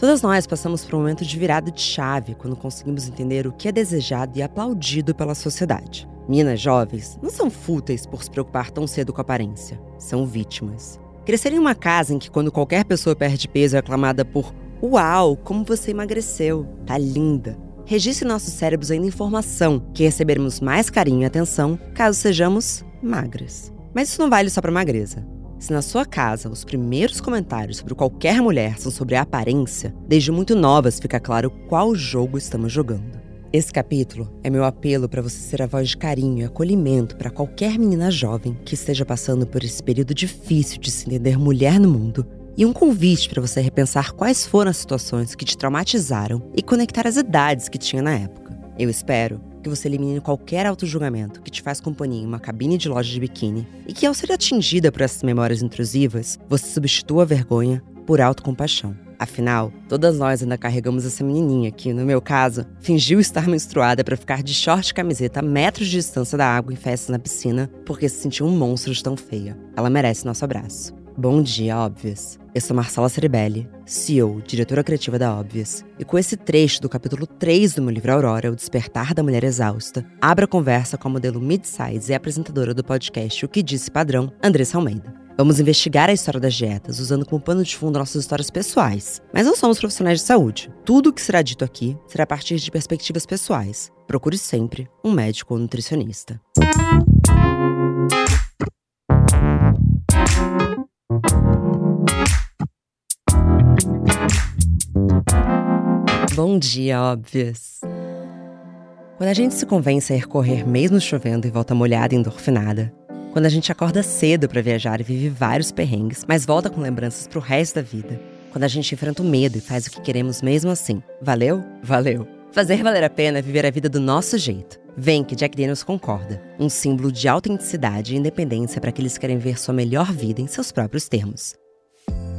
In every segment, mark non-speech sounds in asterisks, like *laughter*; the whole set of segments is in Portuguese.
Todas nós passamos por um momento de virada de chave quando conseguimos entender o que é desejado e aplaudido pela sociedade. Meninas jovens não são fúteis por se preocupar tão cedo com a aparência, são vítimas. Crescer em uma casa em que, quando qualquer pessoa perde peso, é aclamada por Uau, como você emagreceu, tá linda. Registre nossos cérebros ainda informação que receberemos mais carinho e atenção caso sejamos magras. Mas isso não vale só para magreza. Se na sua casa os primeiros comentários sobre qualquer mulher são sobre a aparência, desde muito novas fica claro qual jogo estamos jogando. Esse capítulo é meu apelo para você ser a voz de carinho e acolhimento para qualquer menina jovem que esteja passando por esse período difícil de se entender mulher no mundo e um convite para você repensar quais foram as situações que te traumatizaram e conectar as idades que tinha na época. Eu espero que você elimine qualquer auto-julgamento que te faz companhia em uma cabine de loja de biquíni e que, ao ser atingida por essas memórias intrusivas, você substitua a vergonha por autocompaixão. Afinal, todas nós ainda carregamos essa menininha que, no meu caso, fingiu estar menstruada para ficar de short e camiseta a metros de distância da água em festas na piscina porque se sentiu um monstro de tão feia. Ela merece nosso abraço. Bom dia, Óbvias. Eu sou Marcela Ceribelli, CEO, diretora criativa da Óbvias. E com esse trecho do capítulo 3 do meu livro Aurora, O Despertar da Mulher Exausta, abro a conversa com a modelo mid-size e apresentadora do podcast O Que Disse Padrão, Andressa Almeida. Vamos investigar a história das dietas usando como pano de fundo nossas histórias pessoais. Mas não somos profissionais de saúde. Tudo o que será dito aqui será a partir de perspectivas pessoais. Procure sempre um médico ou nutricionista. Bom dia, óbvias. Quando a gente se convence a ir correr mesmo chovendo e volta molhada e endorfinada, quando a gente acorda cedo para viajar e vive vários perrengues, mas volta com lembranças pro resto da vida, quando a gente enfrenta o medo e faz o que queremos mesmo assim, valeu? Valeu. Fazer valer a pena é viver a vida do nosso jeito. Vem que Jack Daniels concorda. Um símbolo de autenticidade e independência para aqueles que querem ver sua melhor vida em seus próprios termos.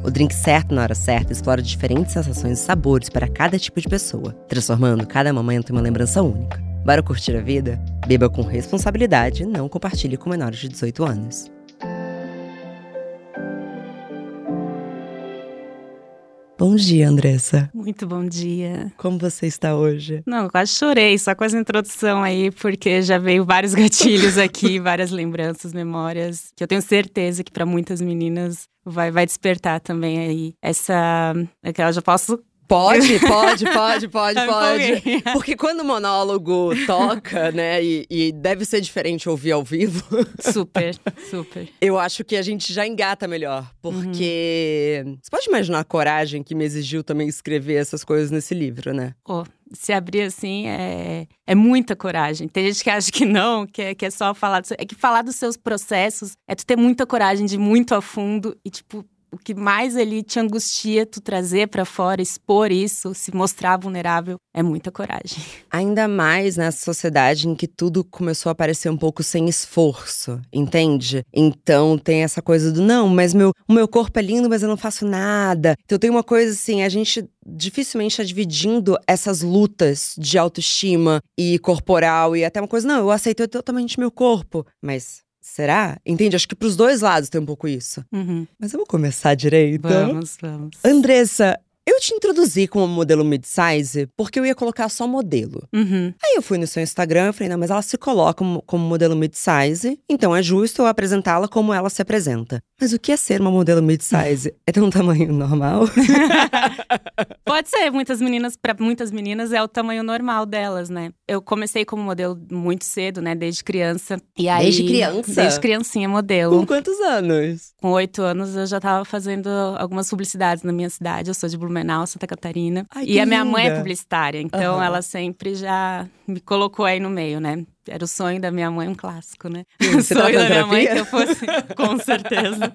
O drink certo na hora certa explora diferentes sensações e sabores para cada tipo de pessoa, transformando cada momento em uma lembrança única. Bora curtir a vida? Beba com responsabilidade e não compartilhe com menores de 18 anos. Bom dia, Andressa. Muito bom dia. Como você está hoje? Não, quase chorei só com essa introdução aí, porque já veio vários gatilhos aqui, *laughs* várias lembranças, memórias, que eu tenho certeza que para muitas meninas vai, vai despertar também aí essa. Que eu já posso *laughs* Pode, pode, pode, pode, pode. Porque quando o monólogo toca, né, e, e, deve ser diferente ouvir ao vivo. Super, super. Eu acho que a gente já engata melhor. Porque uhum. você pode imaginar a coragem que me exigiu também escrever essas coisas nesse livro, né? Oh, se abrir assim é, é muita coragem. Tem gente que acha que não, que é, que é só falar. Do, é que falar dos seus processos é tu ter muita coragem de ir muito a fundo e, tipo, o que mais ele te angustia tu trazer para fora, expor isso, se mostrar vulnerável, é muita coragem. *laughs* Ainda mais nessa sociedade em que tudo começou a parecer um pouco sem esforço, entende? Então tem essa coisa do não, mas meu, o meu corpo é lindo, mas eu não faço nada. Então tem uma coisa assim, a gente dificilmente está dividindo essas lutas de autoestima e corporal e até uma coisa, não, eu aceito totalmente meu corpo, mas Será? Entende? Acho que pros dois lados tem um pouco isso. Uhum. Mas vamos começar direito? Vamos, vamos. Andressa, eu te introduzi como modelo mid-size porque eu ia colocar só modelo. Uhum. Aí eu fui no seu Instagram e falei, não, mas ela se coloca como, como modelo mid-size, então é justo eu apresentá-la como ela se apresenta. Mas o que é ser uma modelo mid-size? *laughs* é ter um tamanho normal? *laughs* Pode ser, muitas meninas, para muitas meninas é o tamanho normal delas, né? Eu comecei como modelo muito cedo, né, desde criança. E aí, desde criança? Desde criancinha modelo. Com quantos anos? Com oito anos eu já tava fazendo algumas publicidades na minha cidade, eu sou de Blumenau, Santa Catarina. Ai, e a minha linda. mãe é publicitária, então Uhum. ela sempre já me colocou aí no meio, né? Era o sonho da minha mãe, um clássico, né? Sim, o tá sonho da minha mãe que terapia? eu fosse, *laughs* com certeza.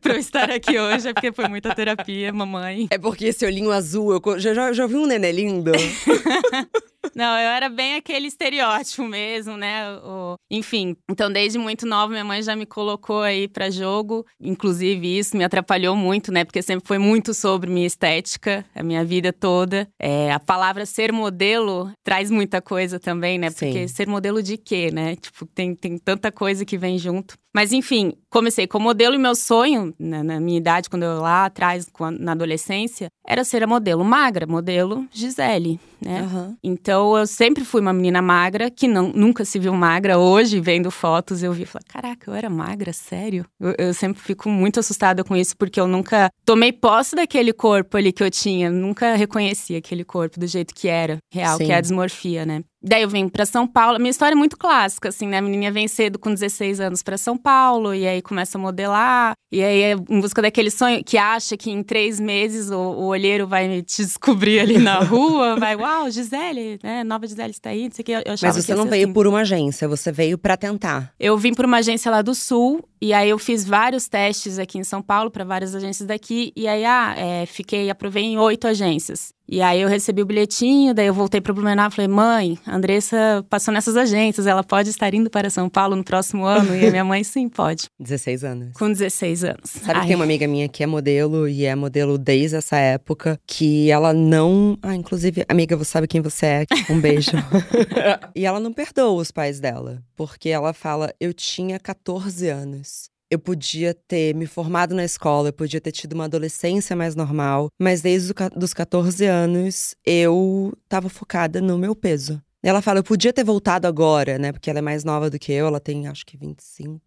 pra eu estar aqui hoje é porque foi muita terapia, mamãe. É porque esse olhinho azul, eu já, já, já vi um nenê lindo? *laughs* Não, eu era bem aquele estereótipo mesmo, né? O- enfim, então desde muito nova minha mãe já me colocou aí pra jogo. Inclusive isso me atrapalhou muito, né? Porque sempre foi muito sobre minha estética, a minha vida toda. É, a palavra ser modelo traz muita coisa também, né? Porque Sim. ser modelo de quê, né? Tipo, tem, tem tanta coisa que vem junto. Mas enfim, comecei como modelo e meu sonho, na, na minha idade, quando eu lá atrás, quando, na adolescência, era ser a modelo magra, modelo Gisele, né? Uhum. Então eu sempre fui uma menina magra, que não, nunca se viu magra. Hoje, vendo fotos, eu vi e falei: caraca, eu era magra, sério? Eu, eu, sempre fico muito assustada com isso, porque eu nunca tomei posse daquele corpo ali que eu tinha, nunca reconheci aquele corpo do jeito que era, real, Sim. que é a dismorfia, né? Daí eu vim para São Paulo. Minha história é muito clássica, assim, né? A menininha vem cedo com 16 anos para São Paulo, e aí começa a modelar, e aí é em busca daquele sonho que acha que em três meses o, o olheiro vai te descobrir ali na *laughs* rua, vai, uau, Gisele, né? Nova Gisele está aí, não sei o que. Eu Mas você não veio assim. por uma agência, você veio para tentar. Eu vim por uma agência lá do Sul, e aí eu fiz vários testes aqui em São Paulo para várias agências daqui. E aí, ah, é, fiquei, aprovei em oito agências. E aí eu recebi o bilhetinho, daí eu voltei para Blumenau e falei, mãe, Andressa passou nessas agências, ela pode estar indo para São Paulo no próximo ano? E a minha mãe, sim, pode. *laughs* 16 anos. Com 16 anos. Sabe Ai. que tem uma amiga minha que é modelo, e é modelo desde essa época, que ela não… Ah, inclusive, amiga, você sabe quem você é, um beijo. *laughs* e ela não perdoa os pais dela, porque ela fala, eu tinha 14 anos eu podia ter me formado na escola, eu podia ter tido uma adolescência mais normal, mas desde os 14 anos eu estava focada no meu peso. Ela fala, eu podia ter voltado agora, né? Porque ela é mais nova do que eu, ela tem acho que 25.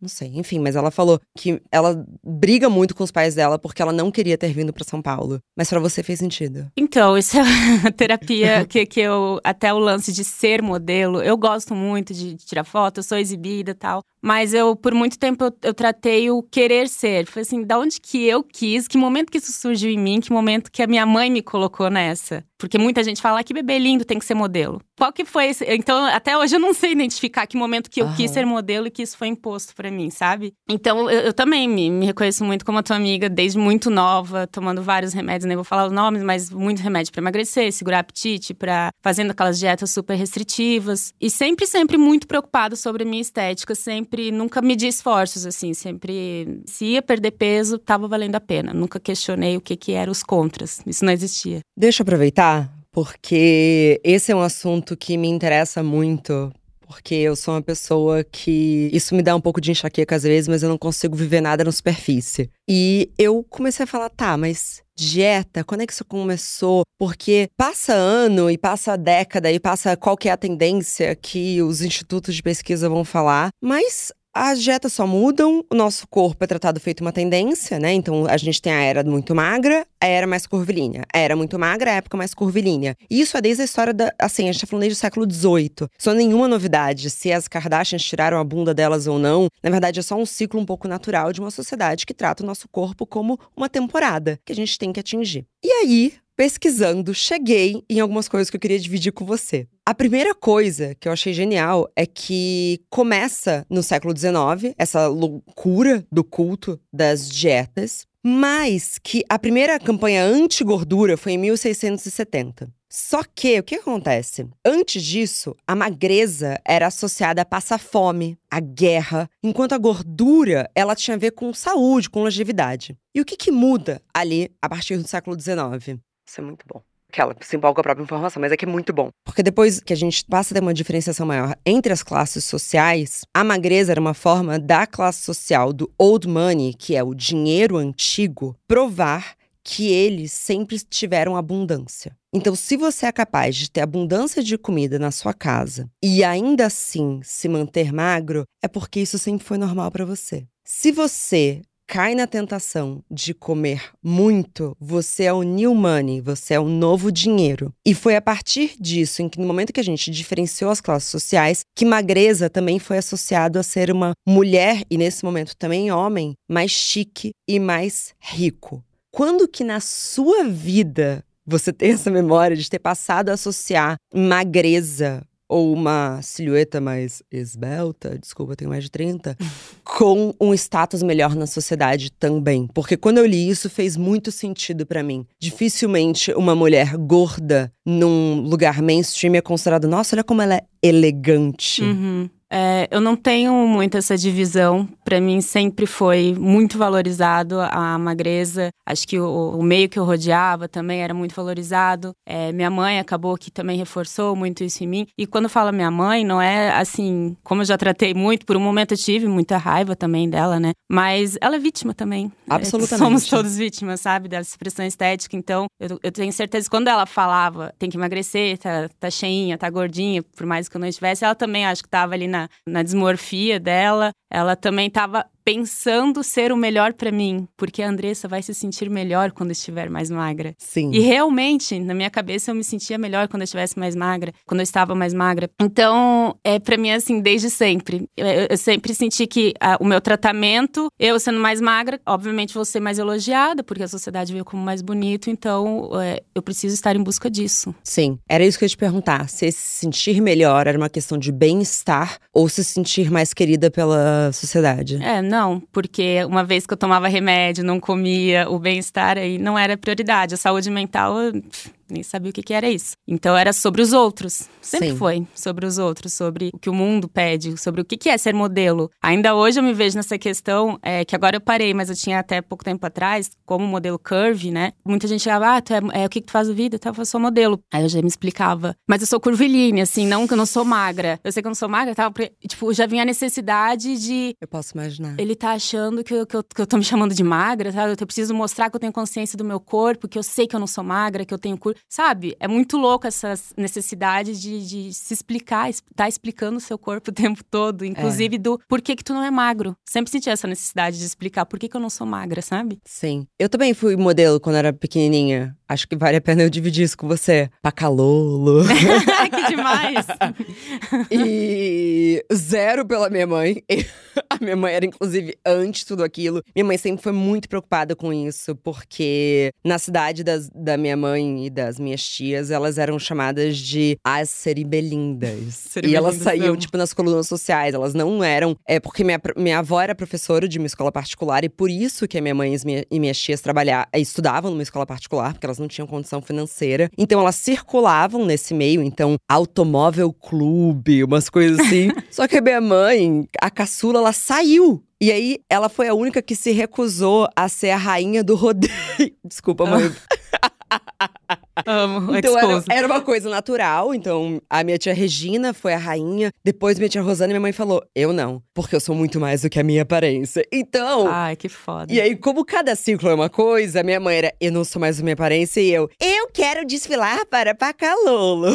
Não sei, enfim, mas ela falou que ela briga muito com os pais dela porque ela não queria ter vindo para São Paulo. Mas para você fez sentido. Então, isso é a *laughs* terapia que, que eu. Até o lance de ser modelo. Eu gosto muito de, tirar foto, eu sou exibida tal. Mas eu, por muito tempo, eu, eu, tratei o querer ser. Foi assim, da onde que eu quis, que momento que isso surgiu em mim, que momento que a minha mãe me colocou nessa. Porque muita gente fala, que bebê lindo, tem que ser modelo. Qual que foi esse? Então, até hoje eu não sei identificar que momento que eu Aham. quis ser modelo e que isso foi imposto para mim, sabe? Então, eu, eu também me, me, reconheço muito como a tua amiga, desde muito nova, tomando vários remédios, nem vou falar os nomes, mas muito remédio para emagrecer, segurar apetite, para fazendo aquelas dietas super restritivas. E sempre, sempre muito preocupado sobre a minha estética, sempre sempre, nunca medi esforços, assim, sempre. Se ia perder peso, tava valendo a pena. Nunca questionei o que, que eram os contras. Isso não existia. Deixa eu aproveitar, porque esse é um assunto que me interessa muito porque eu sou uma pessoa que. Isso me dá um pouco de enxaqueca às vezes, mas eu não consigo viver nada na superfície. E eu comecei a falar, tá, mas dieta, quando é que isso começou? Porque passa ano e passa década e passa qual que é a tendência que os institutos de pesquisa vão falar, mas as dietas só mudam, o nosso corpo é tratado feito uma tendência, né? Então a gente tem a era muito magra, a era mais curvilínea. A era muito magra, a época mais curvilínea. E isso é desde a história da. Assim, a gente tá falando desde o século XVIII. É nenhuma novidade. Se as Kardashians tiraram a bunda delas ou não, na verdade é só um ciclo um pouco natural de uma sociedade que trata o nosso corpo como uma temporada que a gente tem que atingir. E aí, pesquisando, cheguei em algumas coisas que eu queria dividir com você. A primeira coisa que eu achei genial é que começa no século XIX, essa loucura do culto das dietas, mas que a primeira campanha anti-gordura foi em 1670. Só que o que acontece? Antes disso, a magreza era associada a passar fome, a guerra, enquanto a gordura ela tinha a ver com saúde, com longevidade. E o que, que muda ali a partir do século XIX? Isso é muito bom. Aquela se empolga com a própria informação, mas é que é muito bom. Porque depois que a gente passa a ter uma diferenciação maior entre as classes sociais, a magreza era uma forma da classe social do old money, que é o dinheiro antigo, provar que eles sempre tiveram abundância. Então, se você é capaz de ter abundância de comida na sua casa e ainda assim se manter magro, é porque isso sempre foi normal para você. Se você cai na tentação de comer muito, você é o new money, você é o novo dinheiro. E foi a partir disso, em que no momento que a gente diferenciou as classes sociais, que magreza também foi associado a ser uma mulher e nesse momento também homem mais chique e mais rico. Quando que na sua vida você tem essa memória de ter passado a associar magreza ou uma silhueta mais esbelta, desculpa, eu tenho mais de 30, com um status melhor na sociedade também. Porque quando eu li isso fez muito sentido para mim. Dificilmente uma mulher gorda num lugar mainstream é considerada, nossa, olha como ela é elegante. Uhum. É, eu não tenho muito essa divisão. Para mim sempre foi muito valorizado a magreza. Acho que o, o meio que eu rodeava também era muito valorizado. É, minha mãe acabou que também reforçou muito isso em mim. E quando fala minha mãe, não é assim, como eu já tratei muito, por um momento eu tive muita raiva também dela, né? Mas ela é vítima também. Absolutamente. É, somos todos vítimas, sabe? Dessa expressão estética. Então, eu, eu tenho certeza que quando ela falava, tem que emagrecer, tá, tá cheinha, tá gordinha, por mais que eu não estivesse, ela também acho que tava ali na, na desmorfia dela. Ela também tava pensando ser o melhor para mim, porque a Andressa vai se sentir melhor quando estiver mais magra. Sim. E realmente, na minha cabeça, eu me sentia melhor quando eu estivesse mais magra, quando eu estava mais magra. Então, é para mim assim desde sempre. Eu, eu sempre senti que a, o meu tratamento, eu sendo mais magra, obviamente vou ser mais elogiada, porque a sociedade veio como mais bonito. Então, é, eu preciso estar em busca disso. Sim, era isso que eu ia te perguntar. Se se sentir melhor era uma questão de bem-estar ou se sentir mais querida pela sociedade? É, não, porque uma vez que eu tomava remédio, não comia, o bem-estar aí não era prioridade. A saúde mental, nem sabia o que, que era isso. Então era sobre os outros. Sempre Sim. foi sobre os outros, sobre o que o mundo pede, sobre o que, que é ser modelo. Ainda hoje eu me vejo nessa questão, é, que agora eu parei, mas eu tinha até pouco tempo atrás, como modelo curvy, né? Muita gente chegava, ah, tu é, é, o que, que tu faz da vida? Eu sou modelo. Aí eu já me explicava. Mas eu sou curvilínea, assim, não que eu não sou magra. Eu sei que eu não sou magra, tava, tipo, já vinha a necessidade de. Eu posso imaginar. Ele tá achando que eu, que, eu, que eu tô me chamando de magra, sabe? Eu preciso mostrar que eu tenho consciência do meu corpo, que eu sei que eu não sou magra, que eu tenho Sabe? É muito louco essa necessidade de, de se explicar, tá explicando o seu corpo *laughs* o tempo todo. Inclusive do por que que tu não é magro. Sempre senti essa necessidade de explicar por que que eu não sou magra, sabe? Sim. Eu também fui modelo quando era pequenininha. Acho que vale a pena eu dividir isso com você. Pacalolo. *laughs* que demais! e zero pela minha mãe. *laughs* A minha mãe era, inclusive, antes tudo aquilo. Minha mãe sempre foi muito preocupada com isso, porque na cidade das, da minha mãe e das minhas tias, elas eram chamadas de as seribelindas. *laughs* e elas saíam, amo. tipo, nas colunas sociais. Elas não eram. É porque minha, minha avó era professora de uma escola particular, e por isso que a minha mãe e, minha- e minhas tias trabalhar, estudavam numa escola particular, porque elas não tinham condição financeira. Então elas circulavam nesse meio, então, automóvel clube, umas coisas assim. *laughs* Só que a minha mãe, a caçula, ela saiu. E aí, ela foi a única que se recusou a ser a rainha do rodeio. *laughs* Desculpa, mãe. *laughs* Amo, Então era, era uma coisa natural. Então, a minha tia Regina foi a rainha. Depois, minha tia Rosana e minha mãe falou: Eu não, porque eu sou muito mais do que a minha aparência. Então. Ai, que foda. E aí, como cada ciclo é uma coisa, minha mãe era, eu não sou mais a minha aparência, e eu, eu quero desfilar para Pacalolo.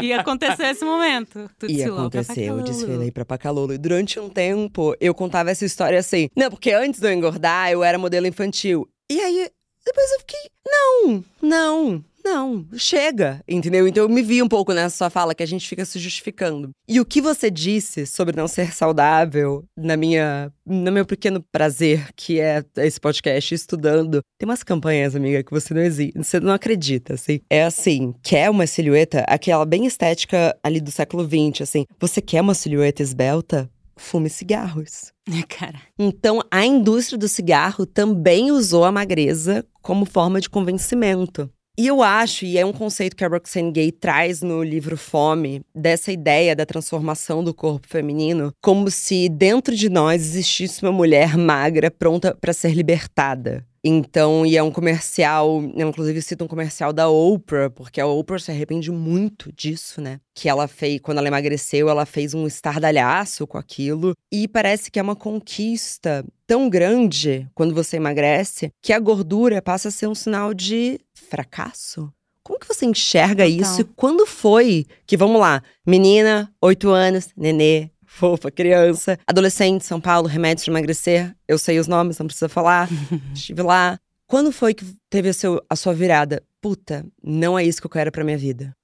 E *laughs* aconteceu esse momento. Tu E aconteceu, eu desfilei pra Pacalolo. E durante um tempo, eu contava essa história assim. Não, porque antes de eu engordar, eu era modelo infantil. E aí, depois eu fiquei, não, não, não, chega, entendeu? Então eu me vi um pouco nessa sua fala que a gente fica se justificando. E o que você disse sobre não ser saudável, na minha, no meu pequeno prazer, que é esse podcast, estudando, tem umas campanhas, amiga, que você não existe, você não acredita, assim. É assim, quer uma silhueta, aquela bem estética ali do século XX, assim. Você quer uma silhueta esbelta? Fume cigarros. Cara, Então, a indústria do cigarro também usou a magreza como forma de convencimento. E eu acho, e é um conceito que a Roxane Gay traz no livro Fome, dessa ideia da transformação do corpo feminino, como se dentro de nós existisse uma mulher magra pronta para ser libertada. Então, e é um comercial, eu inclusive cito um comercial da Oprah, porque a Oprah se arrepende muito disso, né? Que ela fez, quando ela emagreceu, ela fez um estardalhaço com aquilo. E parece que é uma conquista tão grande quando você emagrece que a gordura passa a ser um sinal de fracasso. Como que você enxerga Total. isso? E quando foi que, vamos lá, menina, oito anos, nenê, fofa, criança, adolescente, São Paulo, remédios de emagrecer, eu sei os nomes, não precisa falar, *laughs* estive lá. Quando foi que teve a, seu- a sua virada? Puta, não é isso que eu quero pra minha vida.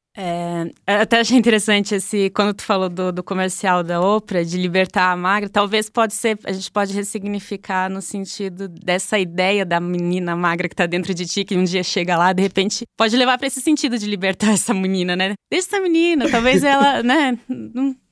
É, até achei interessante esse quando tu falou do, do comercial da Oprah de libertar a magra, talvez pode ser a gente pode ressignificar no sentido dessa ideia da menina magra que tá dentro de ti que um dia chega lá, de repente pode levar pra esse sentido de libertar *laughs* essa menina, né? Deixa essa menina, talvez ela, né,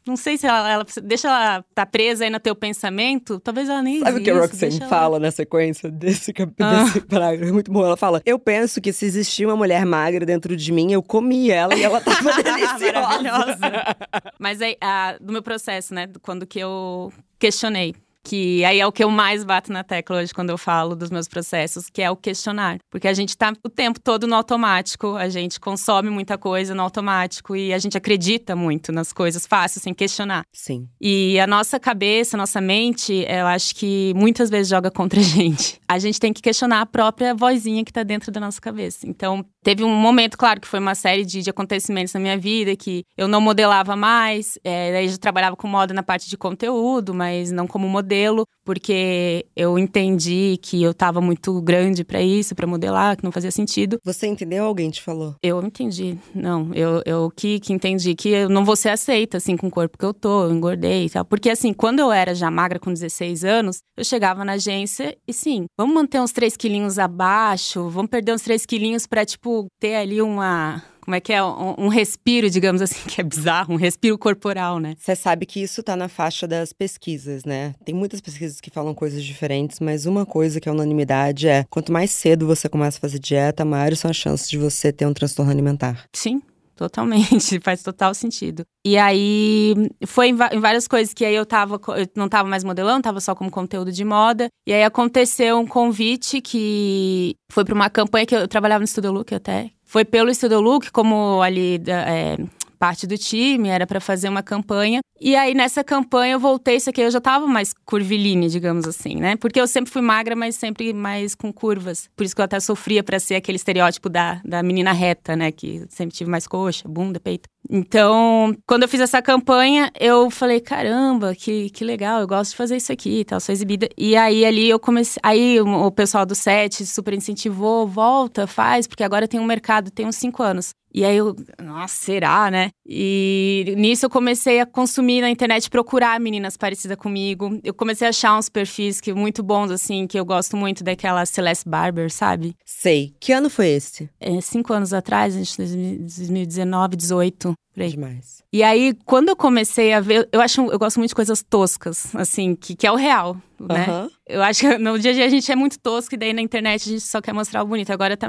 não sei se ela, ela deixa ela tá presa aí no teu pensamento, talvez ela nem Sabe o que a Roxanne fala ela... na sequência desse, ah. desse parágrafo? É muito bom. Ela fala: Eu penso que se existia uma mulher magra dentro de mim, eu comi ela e ela *laughs* tava deliciosa. Maravilhosa. Mas aí, a, do meu processo, né? Quando que eu questionei que aí é o que eu mais bato na tecla hoje quando eu falo dos meus processos, que é o questionar. Porque a gente tá o tempo todo no automático, a gente consome muita coisa no automático e a gente acredita muito nas coisas fáceis, sem questionar. Sim. E a nossa cabeça, a nossa mente, eu acho que muitas vezes joga contra a *laughs* gente. A gente tem que questionar a própria vozinha que tá dentro da nossa cabeça. Então, teve um momento, claro, que foi uma série de, de acontecimentos na minha vida, que eu não modelava mais, é, daí já trabalhava com moda na parte de conteúdo, mas não como modelo modelo, porque eu entendi que eu estava muito grande para isso, para modelar, que não fazia sentido. Você entendeu? Alguém te falou? Eu entendi. Não, eu, eu que, que entendi que eu não vou ser aceita, assim, com o corpo que eu tô, eu engordei e tal. Porque, assim, quando eu era já magra com 16 anos, eu chegava na agência e, sim, vamos manter uns 3 quilinhos abaixo, vamos perder uns 3 quilinhos pra, tipo, ter ali uma como é que é? Um, um, respiro, digamos assim, *laughs* que é bizarro, um respiro corporal, né? Você sabe que isso tá na faixa das pesquisas, né? Tem muitas pesquisas que falam coisas diferentes, mas uma coisa que é unanimidade é: quanto mais cedo você começa a fazer dieta, maiores são as chances de você ter um transtorno alimentar. Sim, Totalmente, *laughs* faz total sentido. E aí foi em, em, várias coisas que aí eu tava, eu não tava mais modelando, tava só como conteúdo de moda. E aí aconteceu um convite que foi para uma campanha que eu, eu trabalhava no Studio Look até, foi pelo Studio Look, como ali é, parte do time, era para fazer uma campanha. E aí, nessa campanha, eu voltei, isso aqui eu já tava mais curvilínea, digamos assim, né? Porque eu sempre fui magra, mas sempre mais com curvas. Por isso que eu até sofria para ser aquele estereótipo da, da menina reta, né? Que sempre tive mais coxa, bunda, peito. Então, quando eu fiz essa campanha, eu falei, caramba, que, que legal, eu gosto de fazer isso aqui e tal, sou exibida. E aí, ali, eu comecei... Aí, o, pessoal do set super incentivou, volta, faz, porque agora tem um mercado, tem uns cinco anos. E aí eu, nossa, será, né? E nisso eu comecei a consumir na internet, procurar meninas parecidas comigo. Eu comecei a achar uns perfis que muito bons, assim, que eu gosto muito daquela Celeste Barber, sabe? Sei. Que ano foi esse? É, cinco anos atrás, gente, 2019, 18. Aí. Demais. E aí, quando eu comecei a ver, eu acho, eu gosto muito de coisas toscas, assim, que, que é o real, né? Uhum. Eu acho que *laughs* no dia a dia a gente é muito tosco e daí na internet a gente só quer mostrar o bonito. Agora tá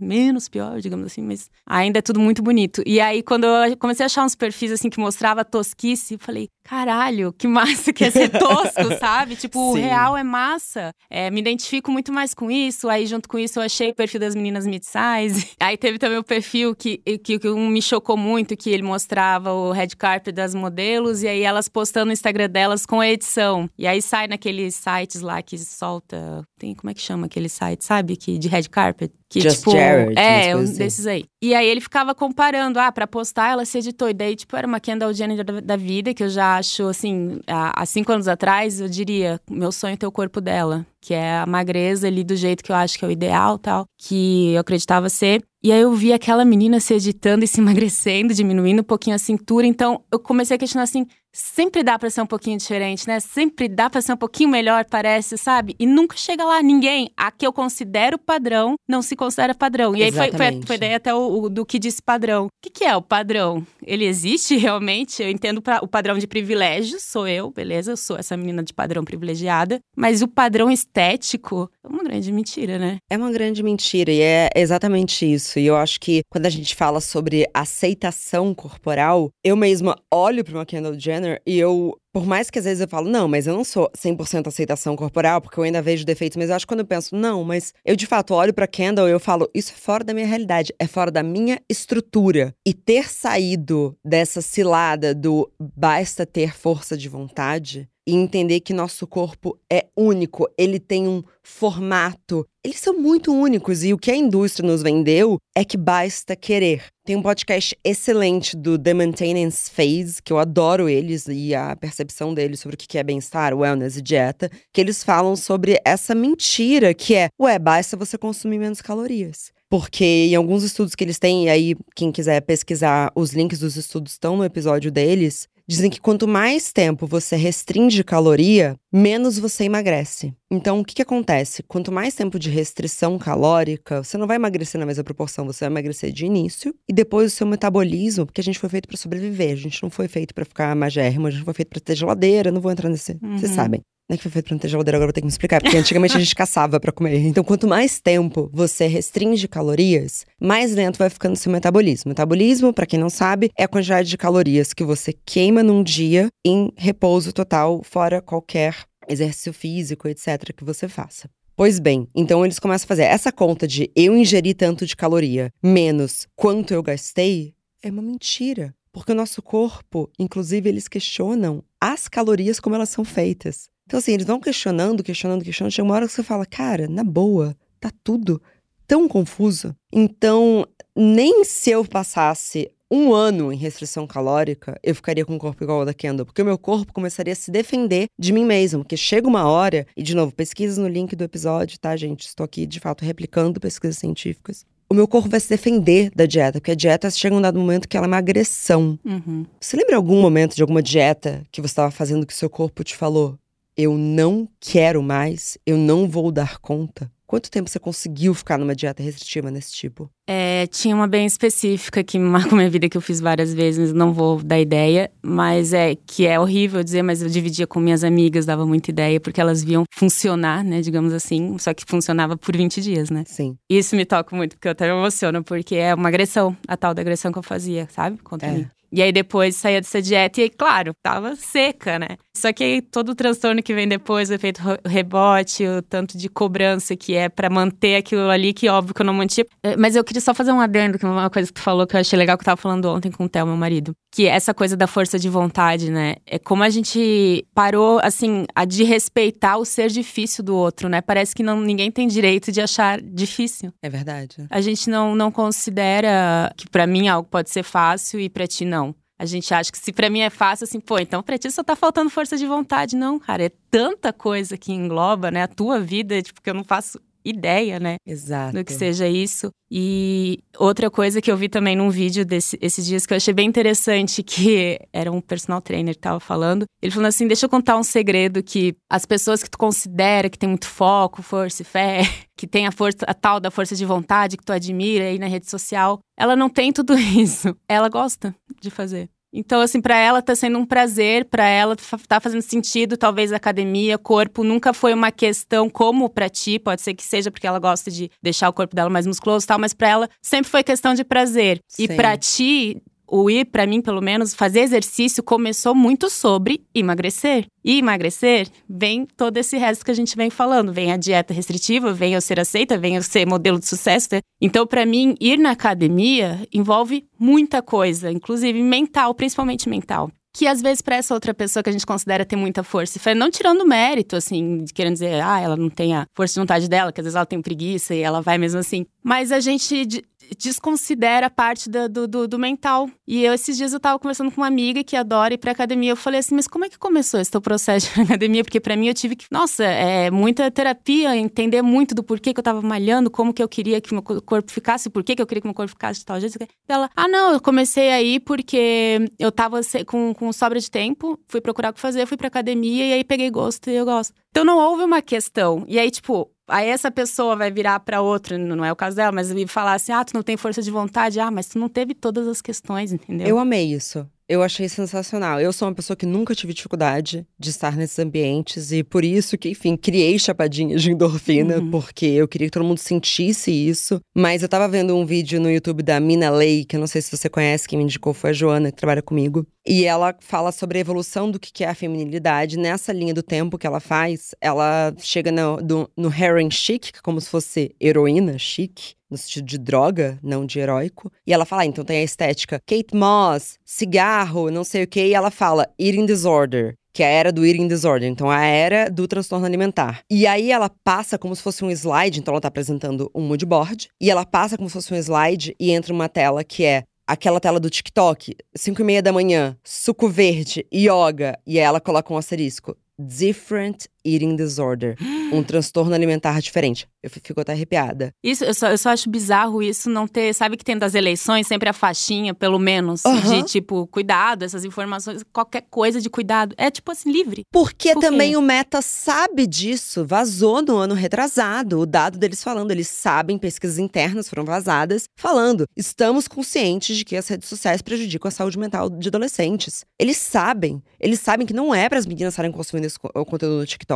menos pior, digamos assim, mas ainda é tudo muito bonito. E aí, quando eu comecei a achar uns perfis assim que mostrava tosquice, eu falei, caralho, que massa que é ser tosco, *laughs* sabe? Tipo, Sim. o real é massa. É, me identifico muito mais com isso. Aí, junto com isso, eu achei o perfil das meninas mid-size. *laughs* Aí teve também o perfil que, que, que me chocou muito, que ele mostrava o red carpet das modelos, e aí elas postando no Instagram delas com a edição. E aí sai naqueles sites lá que solta. Tem, como é que chama aquele site, sabe? Que, de red carpet. Que, Just tipo, Jared, é, um assim. desses aí. E aí ele ficava comparando, ah, pra postar ela se editou. E daí, tipo, era uma Kendall Jenner da, da vida, que eu já acho, assim, há, há, cinco anos atrás, eu diria, meu sonho é ter o corpo dela. Que é a magreza ali do jeito que eu acho que é o ideal tal. Que eu acreditava ser. E aí eu vi aquela menina se editando e se *laughs* emagrecendo, diminuindo um pouquinho a cintura. Então eu comecei a questionar assim: sempre dá para ser um pouquinho diferente, né? Sempre dá para ser um pouquinho melhor, parece, sabe? E nunca chega lá ninguém. A que eu considero padrão não se considera padrão. E aí foi, foi, foi, daí até o, o, do que disse padrão. O que, que é o padrão? Ele existe *laughs* realmente? Eu entendo pra, o padrão de privilégio, sou eu, beleza? Eu sou essa menina de padrão privilegiada. Mas o padrão estético é uma grande mentira, né? É uma grande mentira e é exatamente isso. E eu acho que quando a gente fala sobre aceitação corporal, eu mesma olho para uma Kendall Jenner e eu, por mais que às vezes eu falo, não, mas eu não sou 100% aceitação corporal, porque eu ainda vejo defeitos, mas eu acho que quando eu penso, não, mas eu de fato olho para Kendall e eu falo, isso é fora da minha realidade, é fora da minha estrutura. E ter saído dessa cilada do basta ter força de vontade e entender que nosso corpo é único, ele tem um formato. Eles são muito únicos e o que a indústria nos vendeu é que basta querer. Tem um podcast excelente do The Maintenance Phase, que eu adoro eles e a percepção deles sobre o que é bem-estar, wellness e dieta, que eles falam sobre essa mentira que é, ué, basta você consumir menos calorias. Porque em alguns estudos que eles têm, e aí quem quiser pesquisar, os links dos estudos estão no episódio deles, Dizem que quanto mais tempo você restringe caloria, menos você emagrece. Então, o que, que acontece? Quanto mais tempo de restrição calórica, você não vai emagrecer na mesma proporção, você vai emagrecer de início e depois o seu metabolismo, porque a gente foi feito para sobreviver, a gente não foi feito para ficar magérrimo, a gente foi feito para ter geladeira, não vou entrar nesse, uhum. vocês sabem. Não é que foi feito pra não ter geladeira, agora vou ter que me explicar. Porque antigamente a gente *laughs* caçava para comer. Então, quanto mais tempo você restringe calorias, mais lento vai ficando seu metabolismo. Metabolismo, para quem não sabe, é a quantidade de calorias que você queima num dia em repouso total, fora qualquer exercício físico, etc., que você faça. Pois bem, então eles começam a fazer essa conta de eu ingeri tanto de caloria menos quanto eu gastei, é uma mentira. Porque o nosso corpo, inclusive, eles questionam as calorias como elas são feitas. Então, assim, eles vão questionando, questionando, questionando. Chega uma hora que você fala, cara, na boa, tá tudo tão confuso. Então, nem se eu passasse um ano em restrição calórica, eu ficaria com um corpo igual ao da Kendall, porque o meu corpo começaria a se defender de mim mesmo, porque chega uma hora, e de novo, pesquisas no link do episódio, tá, gente? Estou aqui, de fato, replicando pesquisas científicas. O meu corpo vai se defender da dieta, porque a dieta chega um dado momento que ela é uma agressão. Uhum. Você lembra algum momento de alguma dieta que você estava fazendo que seu corpo te falou: eu não quero mais, eu não vou dar conta? Quanto tempo você conseguiu ficar numa dieta restritiva nesse tipo? É, tinha uma bem específica que *laughs* marcou minha vida que eu fiz várias vezes, não vou dar ideia, mas é que é horrível dizer, mas eu dividia com minhas amigas, dava muita ideia, porque elas viam funcionar, né, digamos assim, só que funcionava por 20 dias, né? Sim. Isso me toca muito, porque eu até me emociono, porque é uma agressão, a tal da agressão que eu fazia, sabe? Contra é. mim. E aí depois saía dessa dieta e, claro, tava seca, né? Só que aí todo o transtorno que vem depois, o efeito rebote, o tanto de cobrança que é para manter aquilo ali, que óbvio que eu não mantinha. Eh, mas eu queria só fazer um adendo, que é uma coisa que tu falou que eu achei legal que eu tava falando ontem com o Theo, meu marido. Que é essa coisa da força de vontade, né? É como a gente parou, assim, a de respeitar o ser difícil do outro, né? Parece que não, ninguém tem direito de achar difícil. É verdade. A gente não, não considera que para mim algo pode ser fácil e para ti não. A gente acha que se para mim é fácil, assim, pô, então pra ti só tá faltando força de vontade. Não, cara, é tanta coisa que engloba, né, a tua vida, tipo, que eu não faço ideia, né? Exato. Do que seja isso. E outra coisa que eu vi também num vídeo desse, esses dias que eu achei bem interessante, que era um personal trainer que tava falando. Ele falou assim: deixa eu contar um segredo que as pessoas que tu considera que tem muito foco, força e fé, *laughs* que tem a força, a tal da força de vontade que tu admira aí na rede social, ela não tem tudo *laughs* isso. Ela gosta de fazer. Então, assim, para ela tá sendo um prazer, para ela tá fazendo sentido, talvez academia, corpo nunca foi uma questão como para ti, pode ser que seja porque ela gosta de deixar o corpo dela mais musculoso e tal, mas para ela sempre foi questão de prazer. Sim. E para ti, o ir, para mim, pelo menos, fazer exercício começou muito sobre emagrecer. E emagrecer vem todo esse resto que a gente vem falando. Vem a dieta restritiva, vem eu ser aceita, vem eu ser modelo de sucesso. Né? Então, para mim, ir na academia envolve muita coisa, inclusive mental, principalmente mental que às vezes para essa outra pessoa que a gente considera ter muita força, não tirando mérito, assim, querendo dizer, ah, ela não tem a força de vontade dela, que às vezes ela tem preguiça e ela vai mesmo assim. Mas a gente desconsidera parte do, do, do, do, mental. E eu, esses dias eu tava conversando com uma amiga que adora ir pra academia. Eu falei assim, mas como é que começou esse teu processo de academia? Porque para mim eu tive que, nossa, é muita terapia, entender muito do porquê que eu tava malhando, como que eu queria que meu corpo ficasse, por que eu queria que meu corpo ficasse de tal jeito. Ela, ah, não, eu comecei aí porque eu tava com, com sobra de tempo, fui procurar o que fazer, fui pra academia e aí peguei gosto e eu gosto. Então não houve uma questão. E aí, tipo, Aí essa pessoa vai virar para outra, não é o caso dela, mas falar assim: ah, tu não tem força de vontade. Ah, mas tu não teve todas as questões, entendeu? Eu amei isso. Eu achei sensacional. Eu sou uma pessoa que nunca tive dificuldade de estar nesses ambientes e por isso que, enfim, criei chapadinhas de endorfina, uhum. porque eu queria que todo mundo sentisse isso. Mas eu tava vendo um vídeo no YouTube da Mina Lei, que eu não sei se você conhece, quem me indicou foi a Joana, que trabalha comigo. E ela fala sobre a evolução do que é a feminilidade. Nessa linha do tempo que ela faz, ela chega no, do, no heroin chic, é como se fosse heroína chic no sentido de droga, não de heróico. E ela fala, ah, então tem a estética Kate Moss, cigarro, não sei o que, e ela fala eating disorder. Que é a era do eating disorder, então a era do transtorno alimentar. E aí ela passa como se fosse um slide, então ela tá apresentando um mood board, e ela passa como se fosse um slide e entra uma tela que é aquela tela do TikTok, 5 e meia da manhã, suco verde, yoga, e aí ela coloca um asterisco. Different eating disorder, um *gasps* transtorno alimentar diferente. Eu fico até arrepiada. Isso, eu só, eu só acho bizarro isso não ter. Sabe que tem das eleições sempre a faixinha, pelo menos, de tipo, cuidado, essas informações, qualquer coisa de cuidado. É tipo assim, livre. Porque Por também o Meta sabe disso. Vazou no ano retrasado o dado deles falando. Eles sabem, pesquisas internas foram vazadas, falando: estamos conscientes de que as redes sociais prejudicam a saúde mental de adolescentes. Eles sabem. Eles sabem que não é para as meninas estarem consumindo esse o conteúdo no TikTok.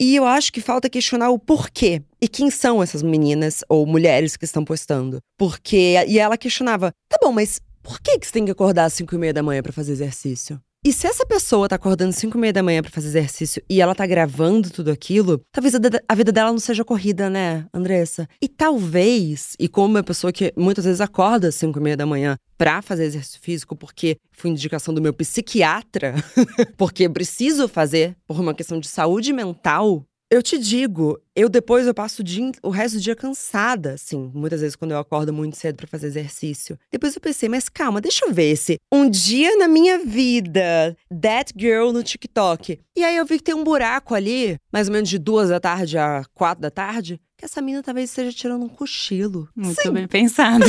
E eu acho que falta questionar o porquê. E quem são essas meninas ou mulheres que estão postando. Porque. E ela questionava: tá bom, mas por que, que você tem que acordar às 5 e meia da manhã pra fazer exercício? E se essa pessoa tá acordando às 5 e meia da manhã pra fazer exercício e ela tá gravando tudo aquilo, talvez a, vida dela não seja corrida, né, Andressa? E talvez, e como uma pessoa que muitas vezes acorda às 5 e meia da manhã pra fazer exercício físico, porque foi indicação do meu psiquiatra, *laughs* porque preciso fazer por uma questão de saúde mental, eu te digo, eu depois eu passo o, dia, o resto do dia cansada, assim, muitas vezes quando eu acordo muito cedo pra fazer exercício. Depois eu pensei, mas calma, deixa eu ver esse um dia na minha vida, that girl no TikTok. E aí eu vi que tem um buraco ali, mais ou menos de duas da tarde a quatro da tarde, que essa mina talvez esteja tirando um cochilo. Muito Sim, bem pensado.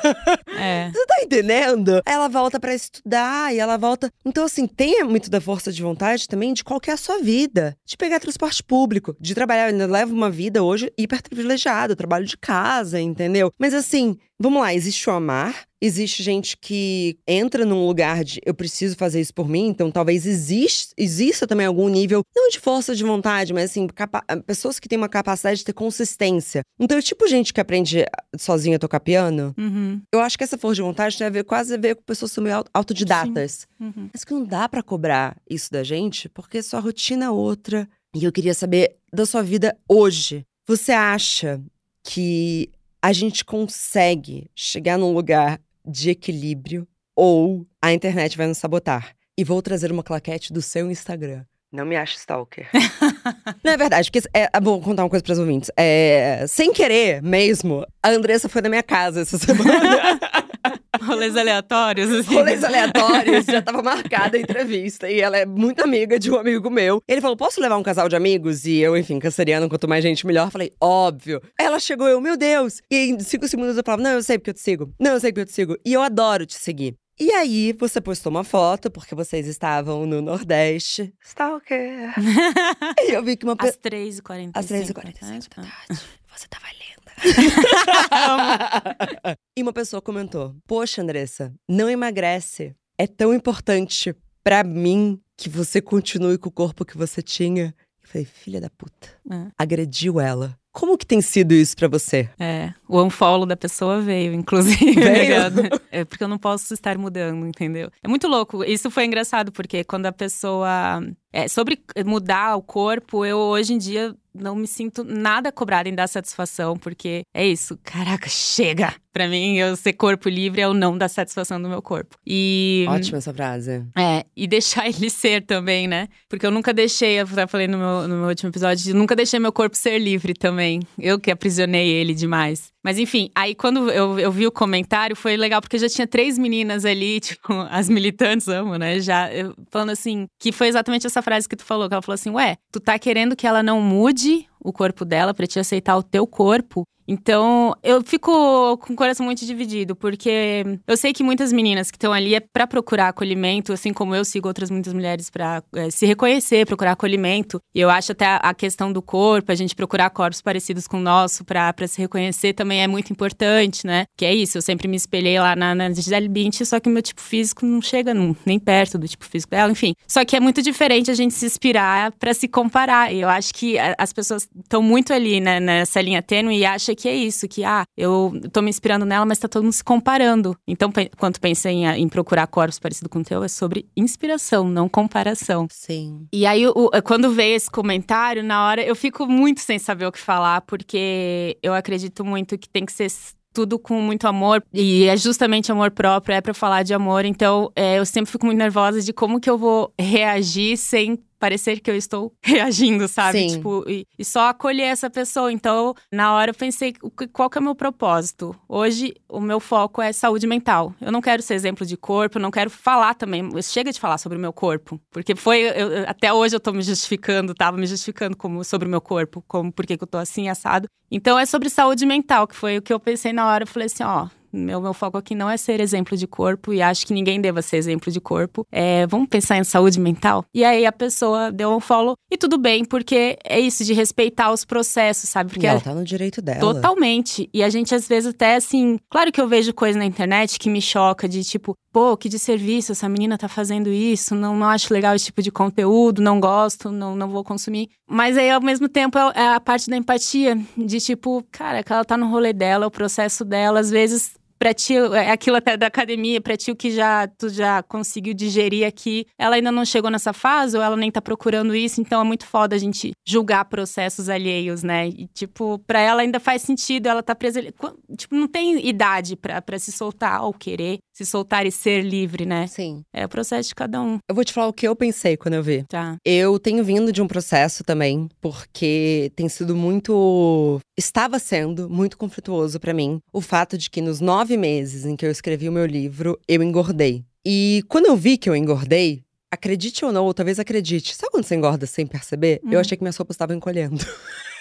*laughs* é. você tá entendendo? Ela volta pra estudar e ela volta. Então, assim, tenha muito da força de vontade também de qual que é a sua vida. De pegar transporte público, de trabalhar. Eu ainda levo uma vida hoje hiper privilegiada. Trabalho de casa, entendeu? Mas assim, vamos lá, existe o amar. Existe gente que entra num lugar de eu preciso fazer isso por mim, então talvez existe, exista também algum nível, não de força de vontade, mas assim, capa- pessoas que têm uma capacidade de ter consistência. Então, é tipo gente que aprende sozinha a tocar piano, Uhum, eu acho que essa força de vontade tem a ver quase a ver com pessoas que são meio au- autodidatas. uhum. Mas que não dá pra cobrar isso da gente, porque sua rotina é outra. E eu queria saber da sua vida hoje. Você acha que a gente consegue chegar num lugar de equilíbrio ou a internet vai nos sabotar? E vou trazer uma claquete do seu Instagram. Não me ache stalker. *laughs* Não é verdade, porque é, ah, vou contar uma coisa para os ouvintes. É, sem querer mesmo, a Andressa foi na minha casa essa semana. *laughs* Rolês aleatórios, assim. rolês aleatórios, já tava marcada a entrevista. E ela é muito amiga de um amigo meu. Ele falou: posso levar um casal de amigos? E eu, enfim, canceriano, quanto mais gente, melhor. Falei, óbvio. Ela chegou, eu, meu Deus. E em cinco segundos eu falava: não, eu sei porque eu te sigo. Não, eu sei porque eu te sigo. E eu adoro te seguir. E aí, você postou uma foto, porque vocês estavam no Nordeste. Stalker. *laughs* e eu vi que uma Às pessoa. 3h45. Às 3h45 Ah, da tá. tarde. Você tava linda. *laughs* e uma pessoa comentou: Poxa, Andressa, não emagrece. É tão importante pra mim que você continue com o corpo que você tinha. Eu falei, filha da puta. É. Agrediu ela. Como que tem sido isso pra você? É, o unfollow da pessoa veio, inclusive. Veio? ligado? É porque eu não posso estar mudando, entendeu? É muito louco. Isso foi engraçado, porque quando a pessoa. É, sobre mudar o corpo, eu hoje em dia não me sinto nada cobrada em dar satisfação, porque é isso. Caraca, chega! Pra mim, eu ser corpo livre é o não dar satisfação do meu corpo. E. Ótima essa frase. É, e deixar *laughs* ele ser também, né? Porque eu nunca deixei, eu já falei no meu, no meu último episódio, eu nunca deixei meu corpo ser livre também. Eu que aprisionei ele demais. Mas enfim, aí quando eu, eu vi o comentário, foi legal, porque já tinha três meninas ali, *laughs* tipo, as militantes, amo, né? Já eu- falando assim, que foi exatamente essa frase que tu falou, que ela falou assim: ué, tu tá querendo que ela não mude o corpo dela pra te aceitar o teu corpo? Então, eu fico com o coração muito dividido, porque eu sei que muitas meninas que estão ali é pra procurar acolhimento, assim como eu sigo outras muitas mulheres pra eh, se reconhecer, procurar acolhimento. E eu acho até a- questão do corpo, a gente procurar corpos parecidos com o nosso pra se reconhecer também é muito importante, né? Que é isso, eu sempre me espelhei lá na, na Gisele Bündchen, só que meu tipo físico não chega num- nem perto do tipo físico dela, enfim. Só que é muito diferente a gente se inspirar pra se comparar. E eu acho que as pessoas estão muito ali né, nessa linha tênue e acham que é isso, que ah, eu tô me inspirando nela, mas tá todo mundo se comparando. Então, quando pensa em, em procurar corpos parecidos com o teu, é sobre inspiração, não comparação. Sim. E aí, o- quando veio esse comentário, na hora, eu fico muito sem saber o que falar, porque eu acredito muito que tem que ser tudo com muito amor. E é justamente amor próprio, é pra falar de amor. Então, é, eu sempre fico muito nervosa de como que eu vou reagir sem parecer que eu estou *laughs* reagindo, sabe? Sim. Tipo, e, e só acolher essa pessoa. Então, na hora eu pensei, qual que é o meu propósito? Hoje, o meu foco é saúde mental. Eu não quero ser exemplo de corpo, eu não quero falar também. Chega de falar sobre o meu corpo. Porque foi. eu- até hoje eu tô me justificando, tava me justificando como, sobre o meu corpo, como por que que eu tô assim, assado. Então é sobre saúde mental, que foi o que eu pensei na hora. Eu falei assim, ó. Meu, meu foco aqui não é ser exemplo de corpo e acho que ninguém deva ser exemplo de corpo. É, vamos pensar em saúde mental? E aí a pessoa deu um follow e tudo bem, porque é isso de respeitar os processos, sabe? Porque ela tá no direito dela. Totalmente. E a gente, às vezes, até assim. Claro que eu vejo coisa na internet que me choca, de tipo, pô, que desserviço, essa menina tá fazendo isso, não, não acho legal esse tipo de conteúdo, não gosto, não, não vou consumir. Mas aí, ao mesmo tempo, é é a parte da empatia, de tipo, cara, que ela tá no rolê dela, o processo dela, às vezes. Pra ti, é aquilo até da academia, pra ti o que já, tu já conseguiu digerir aqui, ela ainda não chegou nessa fase, ou ela nem tá procurando isso, então é muito foda a gente julgar processos alheios, né? E, tipo, pra ela ainda faz sentido, ela tá presa. Tipo, não tem idade pra se soltar ou querer se soltar e ser livre, né? Sim. É o processo de cada um, Eu vou te falar o que eu pensei quando eu vi. tá? Eu tenho vindo de um processo também, porque tem sido muito. Estava sendo muito conflituoso pra mim o fato de que nos nove meses em que eu escrevi o meu livro, eu engordei. E quando eu vi que eu engordei, acredite ou não, ou talvez acredite, sabe quando você engorda sem perceber? Eu Hum. achei que minhas roupas estavam encolhendo. *laughs*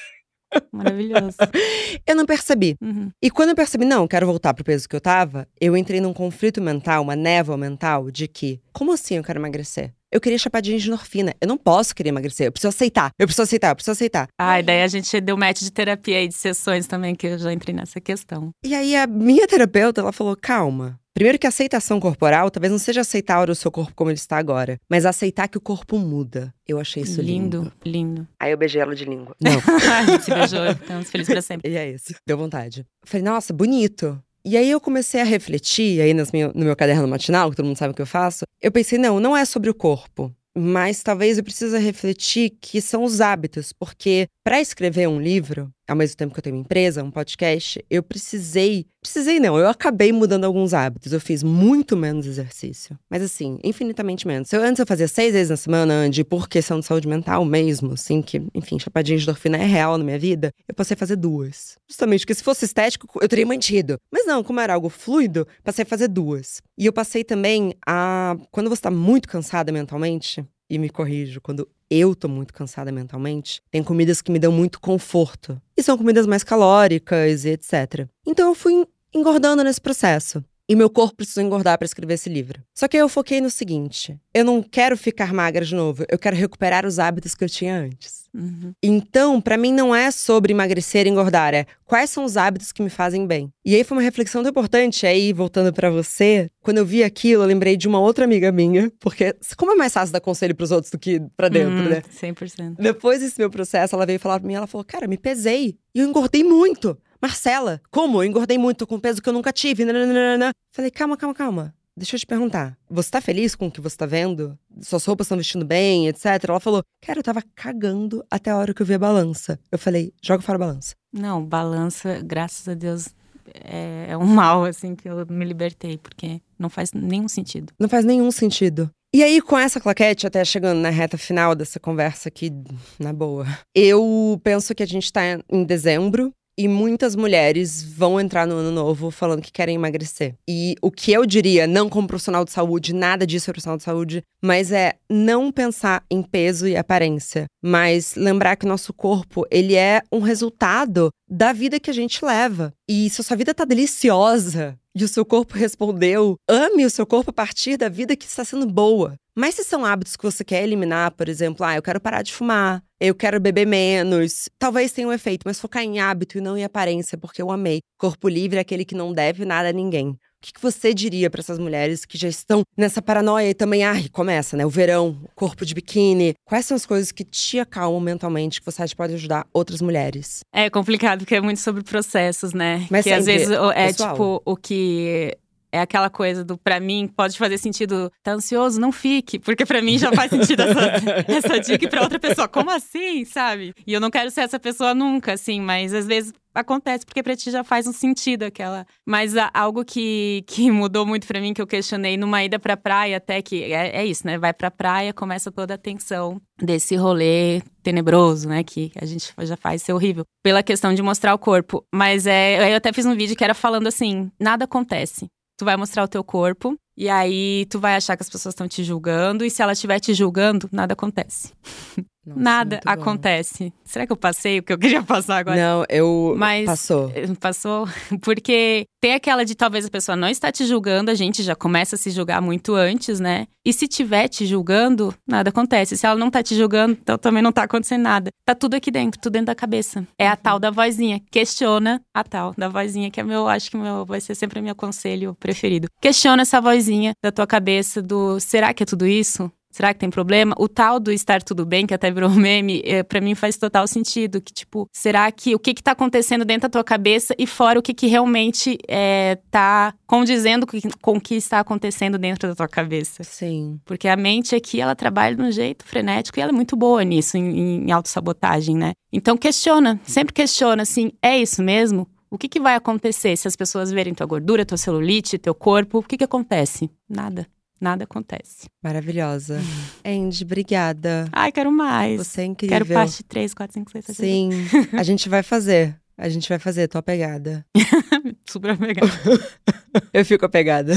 Maravilhoso. *laughs* Eu não percebi. Uhum. E quando eu percebi, não, quero voltar pro peso que eu tava, eu entrei num conflito mental, uma névoa mental de que, como assim eu quero emagrecer? Eu queria chapadinha de endorfina. Eu não posso querer emagrecer. Eu preciso aceitar. Eu preciso aceitar. Eu preciso aceitar. Ah, e daí a gente deu match de terapia aí, de sessões também, que eu já entrei nessa questão. E aí a minha terapeuta, ela falou: calma. Primeiro que a aceitação corporal talvez não seja aceitar o seu corpo como ele está agora, mas aceitar que o corpo muda. Eu achei isso lindo. lindo, lindo. Aí eu beijei ela de língua. Não. *laughs* a gente se beijou, estamos felizes pra sempre. E é isso. Deu vontade. Falei, nossa, bonito. E aí eu comecei a refletir, aí meu- no meu caderno matinal, que todo mundo sabe o que eu faço. Eu pensei, não, não é sobre o corpo. Mas talvez eu precise refletir que são os hábitos, porque para escrever um livro, ao mesmo tempo que eu tenho uma empresa, um podcast, eu precisei, precisei não, eu acabei mudando alguns hábitos. Eu fiz muito menos exercício, mas assim, infinitamente menos. Eu, antes eu fazia seis vezes na semana de por questão de saúde mental mesmo, assim, que, enfim, chapadinha de endorfina é real na minha vida, eu passei a fazer duas. Justamente porque se fosse estético, eu teria mantido. Mas não, como era algo fluido, passei a fazer duas. E eu passei também a. Quando você tá muito cansada mentalmente, e me corrijo, quando eu tô muito cansada mentalmente, tem comidas que me dão muito conforto. E são comidas mais calóricas e etc. Então eu fui engordando nesse processo. E meu corpo precisou engordar para escrever esse livro. Só que aí eu foquei no seguinte: eu não quero ficar magra de novo, eu quero recuperar os hábitos que eu tinha antes. Uhum. Então, pra mim não é sobre emagrecer e engordar, é quais são os hábitos que me fazem bem. E aí foi uma reflexão tão importante aí, voltando pra você, quando eu vi aquilo, eu lembrei de uma outra amiga minha, porque como é mais fácil dar conselho pros outros do que pra dentro, Hum, né? 100%. Depois desse meu processo, ela veio falar pra mim, ela falou: "Cara, me pesei e eu engordei muito. Marcela, como? Eu engordei muito, com peso que eu nunca tive." nananana." Falei: "Calma, calma, calma. Deixa eu te perguntar. Você tá feliz com o que você tá vendo? Suas roupas estão vestindo bem, etc. Ela falou: Cara, eu tava cagando até a hora que eu vi a balança. Eu falei: Joga fora a balança. Não, balança, graças a Deus, é, é um mal, assim, que eu me libertei, porque não faz nenhum sentido. Não faz nenhum sentido. E aí, com essa claquete, até chegando na reta final dessa conversa aqui, na boa, eu penso que a gente tá em dezembro. E muitas mulheres vão entrar no ano novo falando que querem emagrecer. E o que eu diria, não como profissional de saúde, nada disso é profissional de saúde, mas é não pensar em peso e aparência, mas lembrar que nosso corpo, ele é um resultado da vida que a gente leva. E se a sua vida tá deliciosa e o seu corpo respondeu, ame o seu corpo a partir da vida que está sendo boa. Mas se são hábitos que você quer eliminar, por exemplo, ah, eu quero parar de fumar, eu quero beber menos, talvez tenha um efeito, mas focar em hábito e não em aparência, porque eu amei. Corpo livre é aquele que não deve nada a ninguém. O que, que você diria para essas mulheres que já estão nessa paranoia e também, ai, começa, né? O verão, o corpo de biquíni. Quais são as coisas que te acalmam mentalmente que você acha que pode ajudar outras mulheres? É complicado, porque é muito sobre processos, né? Mas que às vezes é pessoal. tipo o que é aquela coisa do para mim pode fazer sentido, tá ansioso, não fique, porque para mim já faz sentido essa, *laughs* essa dica e para outra pessoa, como assim, sabe? E eu não quero ser essa pessoa nunca, assim, mas às vezes acontece porque para ti já faz um sentido aquela. Mas algo que, que mudou muito para mim que eu questionei numa ida para praia até que é, é, isso, né? Vai para praia, começa toda a tensão desse rolê tenebroso, né, que a gente já faz ser horrível, pela questão de mostrar o corpo. Mas é, eu até fiz um vídeo que era falando assim, nada acontece. Tu vai mostrar o teu corpo e aí tu vai achar que as pessoas estão te julgando e se ela estiver te julgando, nada acontece. *laughs* Nossa, Nada acontece. Será que eu passei o que eu queria passar agora? Não, eu. Mas passou. *laughs* Passou. Porque tem aquela de talvez a pessoa não está te julgando, a gente já começa a se julgar muito antes, né? E se tiver te julgando, nada acontece. Se ela não tá te julgando, então também não tá acontecendo nada. Tá tudo aqui dentro, tudo dentro da cabeça. É a tal da vozinha. Questiona a tal da vozinha, que é meu, acho que meu, vai ser sempre meu conselho preferido. Questiona essa vozinha da tua cabeça do será que é tudo isso? Será que tem problema? O tal do estar tudo bem, que até virou meme, é, para mim faz total sentido. Que, tipo, será que o que, que tá acontecendo dentro da tua cabeça e fora o que, que realmente é, tá condizendo com o que está acontecendo dentro da tua cabeça? Sim. Porque a mente aqui, ela trabalha de um jeito frenético e ela é muito boa nisso, em, em autossabotagem, né? Então questiona, sempre questiona, assim, é isso mesmo? O que, que vai acontecer se as pessoas verem tua gordura, tua celulite, teu corpo? O que, que acontece? Nada nada acontece. Maravilhosa. Andy, obrigada. Ai, quero mais. Você é incrível. Quero parte 3, 4, 5, 6, 7, Sim, *laughs* a gente vai fazer. A gente vai fazer, tô apegada. *laughs* Super apegada. *laughs* Eu fico apegada.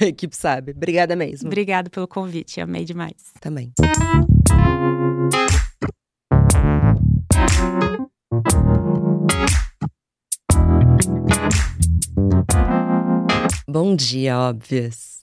a equipe sabe. Obrigada mesmo. Obrigada pelo convite, amei demais. Também. Bom dia, óbvias.